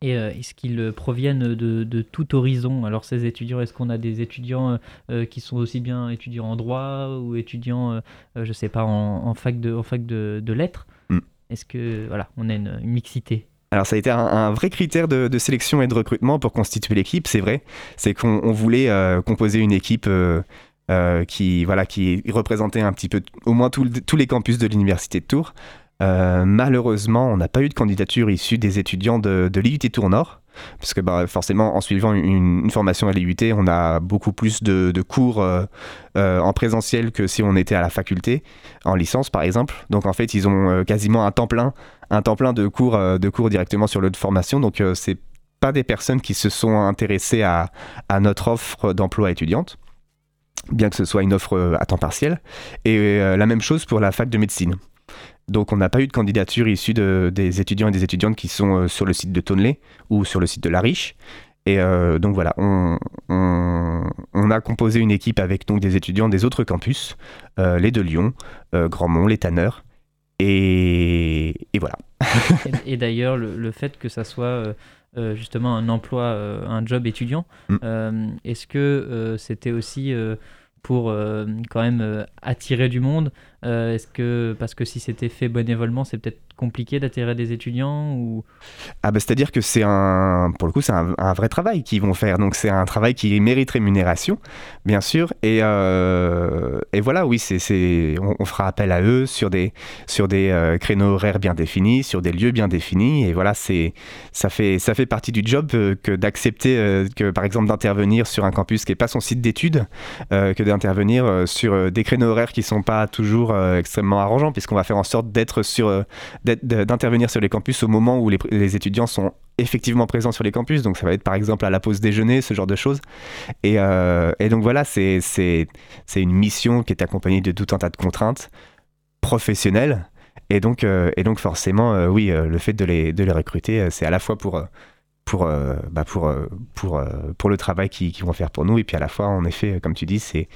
Et euh, est-ce qu'ils proviennent de, de tout horizon? Alors ces étudiants, est-ce qu'on a des étudiants euh, qui sont aussi bien étudiants en droit ou étudiants, euh, euh, je sais pas, en, en fac de, en fac de, de lettres? Mm. Est-ce que voilà, on a une, une mixité? Alors ça a été un, vrai critère de, sélection et de recrutement pour constituer l'équipe, c'est vrai. C'est qu'on on voulait euh, composer une équipe euh, euh, qui, représentait un petit peu au moins tous les campus de l'Université de Tours. Malheureusement, on n'a pas eu de candidature issue des étudiants de, de l'IUT Tours Nord. Parce que bah, forcément, en suivant une, formation à l'IUT, on a beaucoup plus de, de cours euh, euh, en présentiel que si on était à la faculté, en licence par exemple. Donc en fait, ils ont euh, quasiment un temps plein un temps plein de cours, de cours directement sur l'autre formation. Donc, c'est pas des personnes qui se sont intéressées à, notre offre d'emploi étudiante, bien que ce soit une offre à temps partiel. Et la même chose pour la fac de médecine. Donc, on n'a pas eu de candidature issue de, des étudiants et des étudiantes qui sont euh, sur le site de Tonley ou sur le site de La Riche. Et euh, donc voilà, on, on- on a composé une équipe avec donc des étudiants des autres campus, euh, les de Lyon, euh, Grandmont, les Tanneurs. Et, et voilà. Et, et d'ailleurs, le, le fait que ça soit justement un emploi, un job étudiant, Mm. est-ce que c'était aussi pour quand même attirer du monde Euh, Est-ce que parce que si c'était fait bénévolement, c'est peut-être compliqué d'attirer des étudiants ou... Ah bah c'est-à-dire que c'est un, pour le coup, c'est un, vrai travail qu'ils vont faire. Donc c'est un travail qui mérite rémunération, bien sûr. Et, euh, et voilà, oui, c'est, on, on fera appel à eux sur des, sur des euh, créneaux horaires bien définis, sur des lieux bien définis. Et voilà, c'est, ça fait, ça fait partie du job que d'accepter que, par exemple, d'intervenir sur un campus qui n'est pas son site d'études, que d'intervenir sur des créneaux horaires qui sont pas toujours euh, extrêmement arrangeants, puisqu'on va faire en sorte d'être sur, euh, d'intervenir sur les campus au moment où les, étudiants sont effectivement présents sur les campus. Donc ça va être par exemple à la pause déjeuner, ce genre de choses. Et, euh, et donc voilà, c'est, une mission qui est accompagnée de tout un tas de contraintes professionnelles. Et donc, et donc forcément, oui, le fait de les, de les recruter, c'est à la fois pour, pour, euh, bah pour, euh, pour, euh, pour le travail qu'ils vont faire pour nous, et puis à la fois, en effet, comme tu dis, c'est,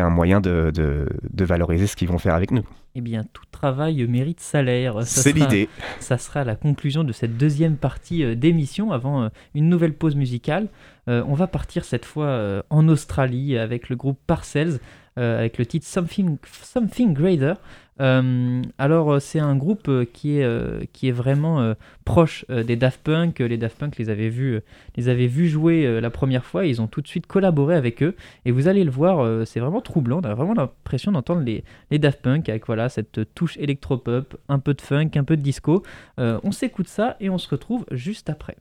un moyen de, de, de valoriser ce qu'ils vont faire avec nous. Eh bien, tout travail mérite salaire. C'est l'idée. Ça sera la conclusion de cette deuxième partie d'émission avant une nouvelle pause musicale. Euh, on va partir cette fois en Australie avec le groupe Parcells euh, avec le titre Something, Something Greater. Euh, alors, euh, c'est un groupe euh, qui, est, qui est vraiment proche des Daft Punk. Les Daft Punk les avaient vus, les avaient vus jouer la première fois. Ils ont tout de suite collaboré avec eux. Et vous allez le voir, c'est vraiment troublant. On a vraiment l'impression d'entendre les, les Daft Punk avec voilà, cette touche électropop, un peu de funk, un peu de disco. On s'écoute ça et on se retrouve juste après.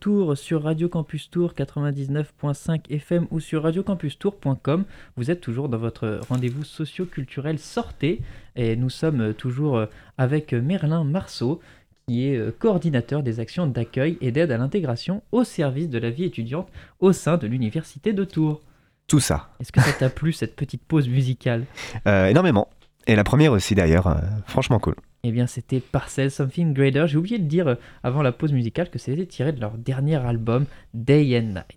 Retour sur Radio Campus Tour 99.5 FM ou sur radiocampustour.com. Vous êtes toujours dans votre rendez-vous socio-culturel Sortez et nous sommes toujours avec Merlin Marceau qui est euh, coordinateur des actions d'accueil et d'aide à l'intégration au service de la vie étudiante au sein de l'Université de Tours. Tout ça. Est-ce que ça t'a plu cette petite pause musicale? Euh, énormément. Et la première aussi d'ailleurs, euh, franchement cool. Eh bien, c'était Parcel Something Greater. J'ai oublié de dire euh, avant la pause musicale que c'était tiré de leur dernier album, Day and Night.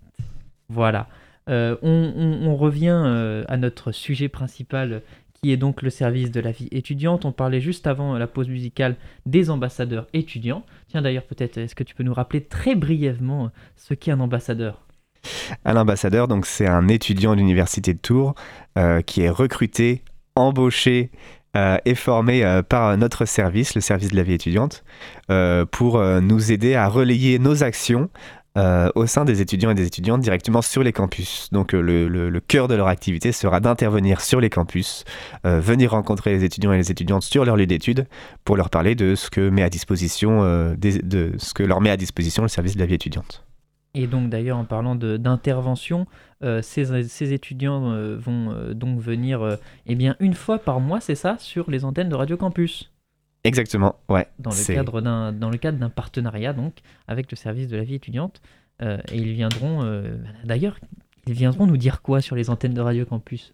Voilà. Euh, on, on- on revient euh, à notre sujet principal, qui est donc le service de la vie étudiante. On parlait juste avant la pause musicale des ambassadeurs étudiants. Tiens, d'ailleurs, peut-être, est-ce que tu peux nous rappeler très brièvement ce qu'est un ambassadeur? Un ambassadeur, donc c'est un étudiant de l'université de Tours euh, qui est recruté, embauché euh, et formé euh, par notre service, le service de la vie étudiante, euh, pour euh, nous aider à relayer nos actions au sein des étudiants et des étudiantes directement sur les campus. Donc le, cœur de leur activité sera d'intervenir sur les campus, venir rencontrer les étudiants et les étudiantes sur leur lieu d'études pour leur parler de ce que met à disposition, de ce que leur met à disposition le service de la vie étudiante. Et donc d'ailleurs en parlant d'intervention, euh, ces, ces étudiants euh, vont euh, donc venir eh bien une fois par mois, c'est ça, sur les antennes de Radio Campus, Exactement, ouais. dans le cadre d'un dans le cadre d'un partenariat donc avec le service de la vie étudiante. Et ils viendront d'ailleurs ils viendront nous dire quoi sur les antennes de Radio Campus?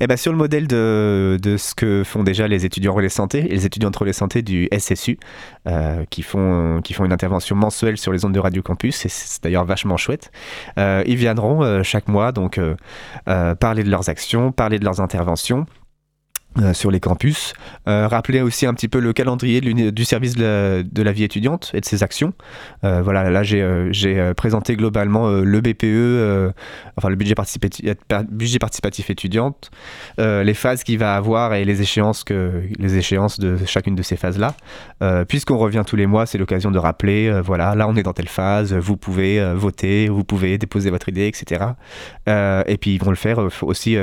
Eh ben, sur le modèle de, de ce que font déjà les étudiants relais santé et les étudiantes relais santé du SSU, euh, qui, font, qui font une intervention mensuelle sur les ondes de Radio Campus, et c'est d'ailleurs vachement chouette. Euh, ils viendront euh, chaque mois donc parler de leurs actions, parler de leurs interventions. Euh, sur les campus, Euh, rappeler aussi un petit peu le calendrier du service de la, vie étudiante et de ses actions. Euh, voilà, là j'ai euh, présenté globalement le BPE, enfin le budget participatif, budget étudiante, les phases qu'il va avoir et les échéances, que, les échéances de chacune de ces phases-là. Puisqu'on revient tous les mois, c'est l'occasion de rappeler, voilà, là on est dans telle phase, vous pouvez voter, vous pouvez déposer votre idée, etc. Et puis ils vont le faire aussi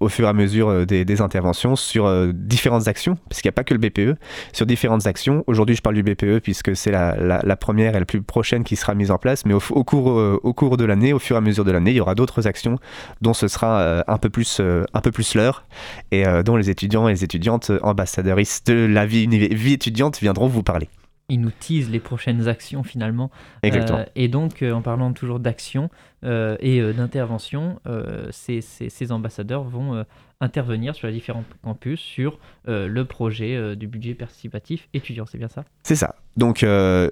au fur et à mesure des interventions sur euh, différentes actions, parce qu'il n'y a pas que le BPE, sur différentes actions. Aujourd'hui je parle du BPE puisque c'est la, la- la première et la plus prochaine qui sera mise en place, mais au, au cours, euh, au cours de l'année, au fur et à mesure de l'année, il y aura d'autres actions dont ce sera euh, un peu plus, un peu plus l'heure et dont les étudiants et les étudiantes ambassadeuristes de la vie, vie étudiante viendront vous parler. Ils nous teasent les prochaines actions finalement. Exactement. Euh, et donc, euh, en parlant toujours d'action euh, et d'intervention, ces, ces- ces ambassadeurs vont intervenir sur les différents campus sur euh, le projet euh, du budget participatif étudiant. C'est bien ça? C'est ça. Donc euh,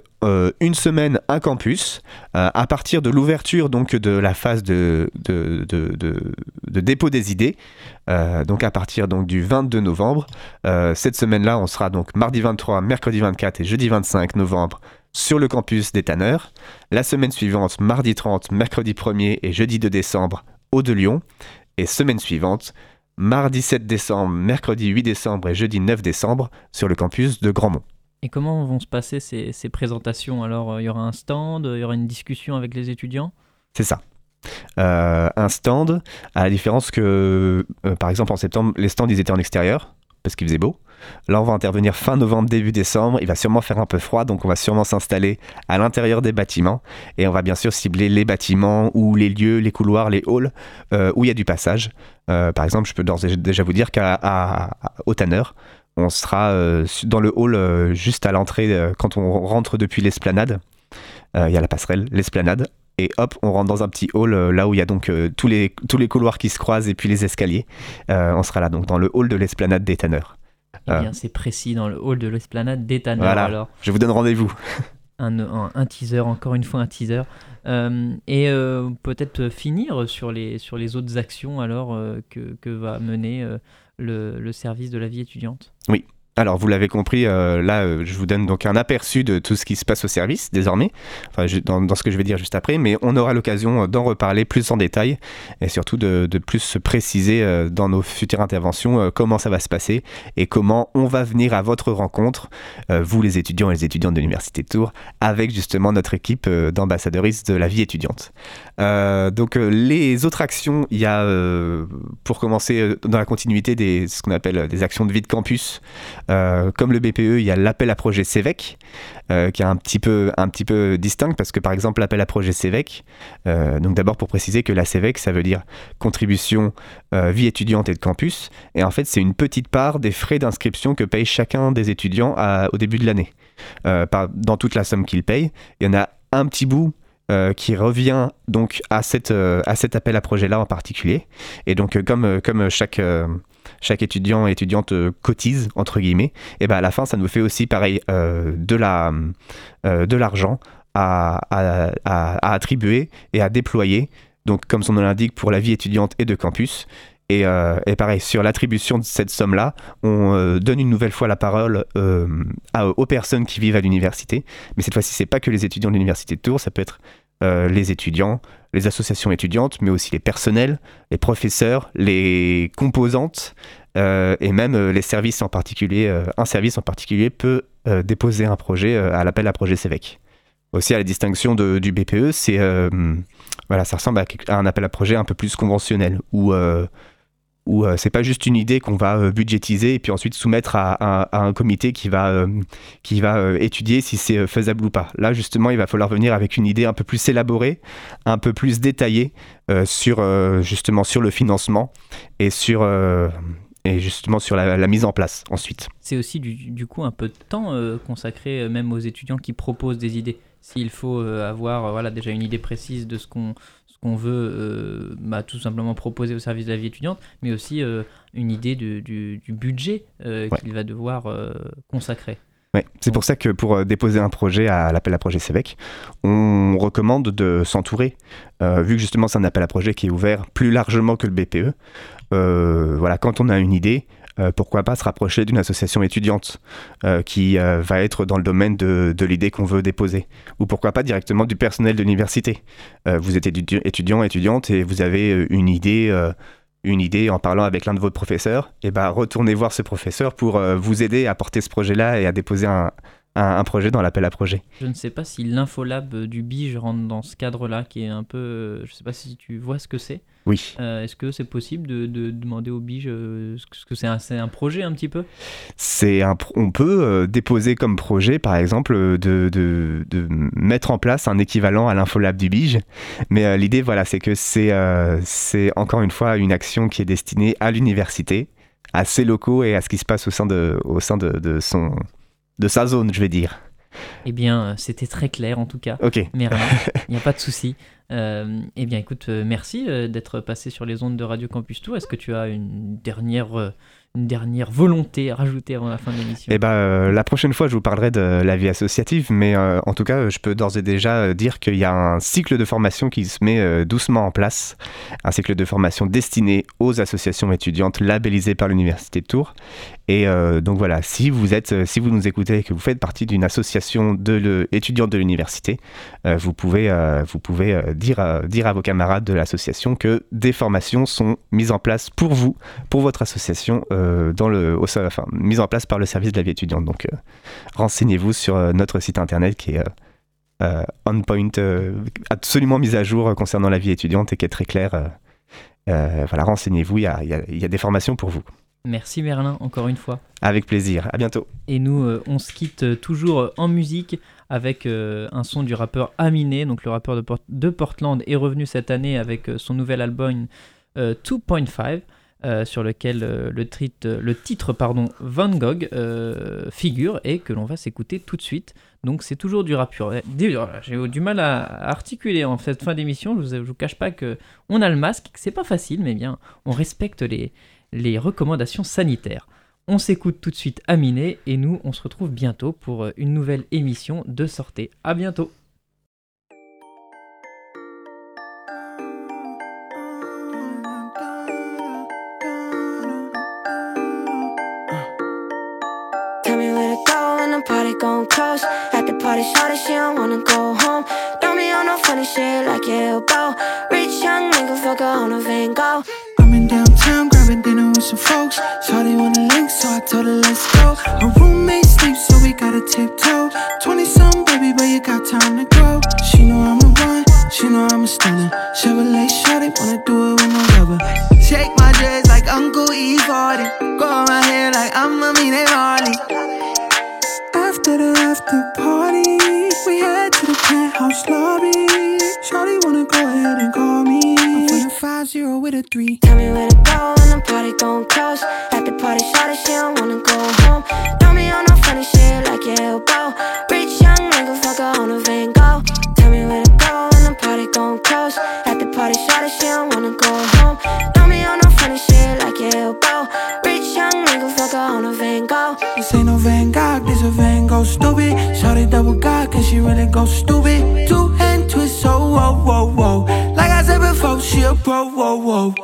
une semaine, un campus. À partir de l'ouverture donc de la phase de, de, de- de- dépôt des idées, donc à partir donc du 22 novembre, cette semaine-là, on sera donc mardi 23, mercredi 24 et jeudi 25 novembre sur le campus des Tanneurs. La semaine suivante, mardi 30, mercredi 1er et jeudi 2 décembre au de Lyon. Et semaine suivante, mardi 7 décembre, mercredi 8 décembre et jeudi 9 décembre sur le campus de Grandmont. Et comment vont se passer ces, ces présentations? Alors, euh, il y aura un stand, il y aura une discussion avec les étudiants? C'est ça. Euh, un stand, à la différence que, euh, par exemple, en septembre, les stands, ils étaient en extérieur, parce qu'il faisait beau. Là, on va intervenir fin novembre, début décembre. Il va sûrement faire un peu froid, donc on va sûrement s'installer à l'intérieur des bâtiments. Et on va bien sûr cibler les bâtiments ou les lieux, les couloirs, les halls euh, où il y a du passage. Euh, par exemple, je peux déjà vous dire qu'à à- à- au Tanner, on sera euh, dans le hall juste à l'entrée, quand on rentre depuis l'esplanade. Il y a la passerelle, l'esplanade et hop, on rentre dans un petit hall là où il y a donc tous, les, couloirs qui se croisent et puis les escaliers. On sera là donc dans le hall de l'esplanade des Tanneurs. Eh Ah. bien, c'est précis dans le hall de l'esplanade des. Voilà. Alors, Je vous donne rendez-vous. un, un- un teaser, encore une fois un teaser. Euh, et euh, peut-être finir sur les, sur les autres actions alors euh, que, que va mener le, le service de la vie étudiante? Alors, vous l'avez compris, euh, là, euh, je vous donne donc un aperçu de tout ce qui se passe au service désormais, dans, ce que je vais dire juste après, mais on aura l'occasion euh, d'en reparler plus en détail et surtout de, plus se préciser dans nos futures interventions comment ça va se passer et comment on va venir à votre rencontre, vous les étudiants et les étudiantes de l'Université de Tours, avec justement notre équipe d'ambassadeuristes de la vie étudiante. Donc, les autres actions, il y a, pour commencer, dans la continuité des ce qu'on appelle des actions de vie de campus, Euh, comme le BPE, il y a l'appel à projet CEVEC, euh, qui est un petit, peu, distinct, parce que par exemple, l'appel à projet CEVEC, euh, donc d'abord pour préciser que la CEVEC, ça veut dire contribution vie étudiante et de campus, et en fait, c'est une petite part des frais d'inscription que paye chacun des étudiants au début de l'année. Dans toute la somme qu'ils payent, il y en a un petit bout qui revient donc à, cet appel à projet-là en particulier. Et donc, comme, chaque, chaque étudiant et étudiante euh, cotise, entre guillemets, et ben à la fin, ça nous fait aussi pareil euh, euh, de l'argent à, à, à- attribuer et à déployer. Donc, comme son nom l'indique, pour la vie étudiante et de campus. Et, et pareil, sur l'attribution de cette somme-là, on donne une nouvelle fois la parole aux personnes qui vivent à l'université. Mais cette fois-ci, c'est pas que les étudiants de l'université de Tours, ça peut être euh, les étudiants, les associations étudiantes, mais aussi les personnels, les professeurs, les composantes euh, et même euh, les services en particulier. un service en particulier peut déposer un projet à l'appel à projet CEVEC. Aussi, à la distinction du BPE, c'est voilà, ça ressemble à, à un appel à projet un peu plus conventionnel où où euh, c'est pas juste une idée qu'on va euh, budgétiser et puis ensuite soumettre à, un comité qui va, euh, qui va étudier si c'est faisable ou pas. Là, justement, il va falloir venir avec une idée un peu plus élaborée, un peu plus détaillée sur, justement, sur le financement et sur, et justement sur la, mise en place ensuite. C'est aussi du, du coup un peu de temps consacré même aux étudiants qui proposent des idées. S'il faut avoir voilà, déjà une idée précise de ce qu'on ce qu'on veut euh, bah, tout simplement proposer au service de la vie étudiante, mais aussi euh, une idée du, du- du budget euh, Ouais. qu'il va devoir consacrer. Ouais, c'est pour ça que pour déposer un projet à l'appel à projet CEVEC, on recommande de s'entourer, euh, vu que justement c'est un appel à projet qui est ouvert plus largement que le BPE. euh, voilà, quand on a une idée, pourquoi pas se rapprocher d'une association étudiante euh, qui euh, va être dans le domaine de, l'idée qu'on veut déposer, ou pourquoi pas directement du personnel de l'université. Euh, vous êtes étudi- étudiant, étudiante et vous avez euh, une idée. euh, une idée en parlant avec l'un de vos professeurs, et ben retournez voir ce professeur pour euh, vous aider à porter ce projet-là et à déposer un, un- un projet dans l'appel à projet. Je ne sais pas si l'infolab du BIGE rentre dans ce cadre-là, qui est un peu... euh, Je ne sais pas si tu vois ce que c'est. Oui. Euh, Est-ce que c'est possible de, de demander au BIGE euh, ce que ce que c'est un, un projet un petit peu? C'est on peut euh, déposer comme projet, par exemple, de, de, de mettre en place un équivalent à l'infolab du Bige. Mais l'idée, voilà, c'est que c'est c'est encore une fois une action qui est destinée à l'université, à ses locaux et à ce qui se passe au sein de, au sein de, de son, de sa zone, je vais dire. Eh bien, euh, c'était très clair en tout cas. Ok. Merlin, il n'y a pas de souci. Euh, eh bien, écoute, euh, merci d'être passé sur les ondes de Radio Campus Tour. Est-ce que tu as une dernière, une dernière volonté à rajouter avant la fin de l'émission? Eh euh, la prochaine fois, je vous parlerai de la vie associative, mais euh, en tout cas, je peux d'ores et déjà dire qu'il y a un cycle de formation qui se met doucement en place, un cycle de formation destiné aux associations étudiantes labellisées par l'Université de Tours. Et euh, donc voilà, si vous êtes, euh, si vous nous écoutez et que vous faites partie d'une association étudiante de l'université, euh, vous pouvez, vous pouvez dire, à- dire à vos camarades de l'association que des formations sont mises en place pour vous, pour votre association, dans le, enfin, mises en place par le service de la vie étudiante. Donc renseignez-vous sur notre site internet qui est on point, absolument mis à jour concernant la vie étudiante et qui est très clair. voilà, renseignez-vous, il y y a des formations pour vous. Merci Merlin, encore une fois. Avec plaisir. À bientôt. Et nous, euh, on se quitte euh, toujours euh, en musique avec euh, un son du rappeur Aminé. Donc le rappeur de, Port- de Portland est revenu cette année avec son nouvel album euh, 2.5. euh, sur lequel euh, le, titre pardon, Van Gogh euh, figure et que l'on va s'écouter tout de suite. Donc c'est toujours du rap. Eh, J'ai eu du mal à articuler en cette fin d'émission. Je vous, je vous cache pas que on a le masque, que c'est pas facile, mais bien on respecte les, les recommandations sanitaires. On s'écoute tout de suite Aminé et nous on se retrouve bientôt pour euh, une nouvelle émission de Sortez. À bientôt. Tell me where to go when the party gon' close. At the party, shawty, she don't wanna go home. Don't be on no funny shit like your elbow. Rich young nigga, fuck her on a Van Gogh. I'm in downtown having dinner with some folks. Shawty wanna link, so I told her let's go. Her roommate sleeps, so we gotta tiptoe. 20 some baby, but you got time to grow. She know I'm the one, she know I'm a stunner. Chevrolet Shawty wanna do it with my rubber. Shake my dress like Uncle E. Gordon. Grow my hair like I'm a mean Harley. After the after party, we head to the penthouse lobby. Shawty wanna go ahead and call me. Five zero with a three. Tell me where to go when the party gon' close. At the party, shawty, she don't wanna go home. Throw me on no funny shit like your elbow. Rich young nigga, fuck her on a Van Gogh. Tell me where to go when the party gon' close. At the party, shawty, she don't wanna go home. Throw me on no funny shit like your elbow. Rich young nigga, fuck her on a Van Gogh. This ain't no Van Gogh, this a Van Gogh stupid. Shawty double God, cause she really go stupid. Before, she a pro, whoa, whoa.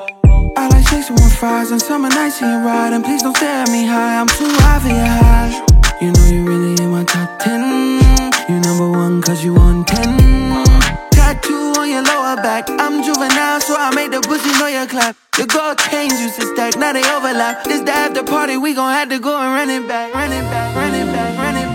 I like chasing with fries on summer nights. And please don't stare at me high, I'm too high for your high. You know you really in my top ten. You number one cause you on ten. Tattoo on your lower back. I'm juvenile, so I made the pussy know your clap. The gold chains used to stack, now they overlap. This the after party, we gon' have to go and run it back, run it back, run it back, run it back.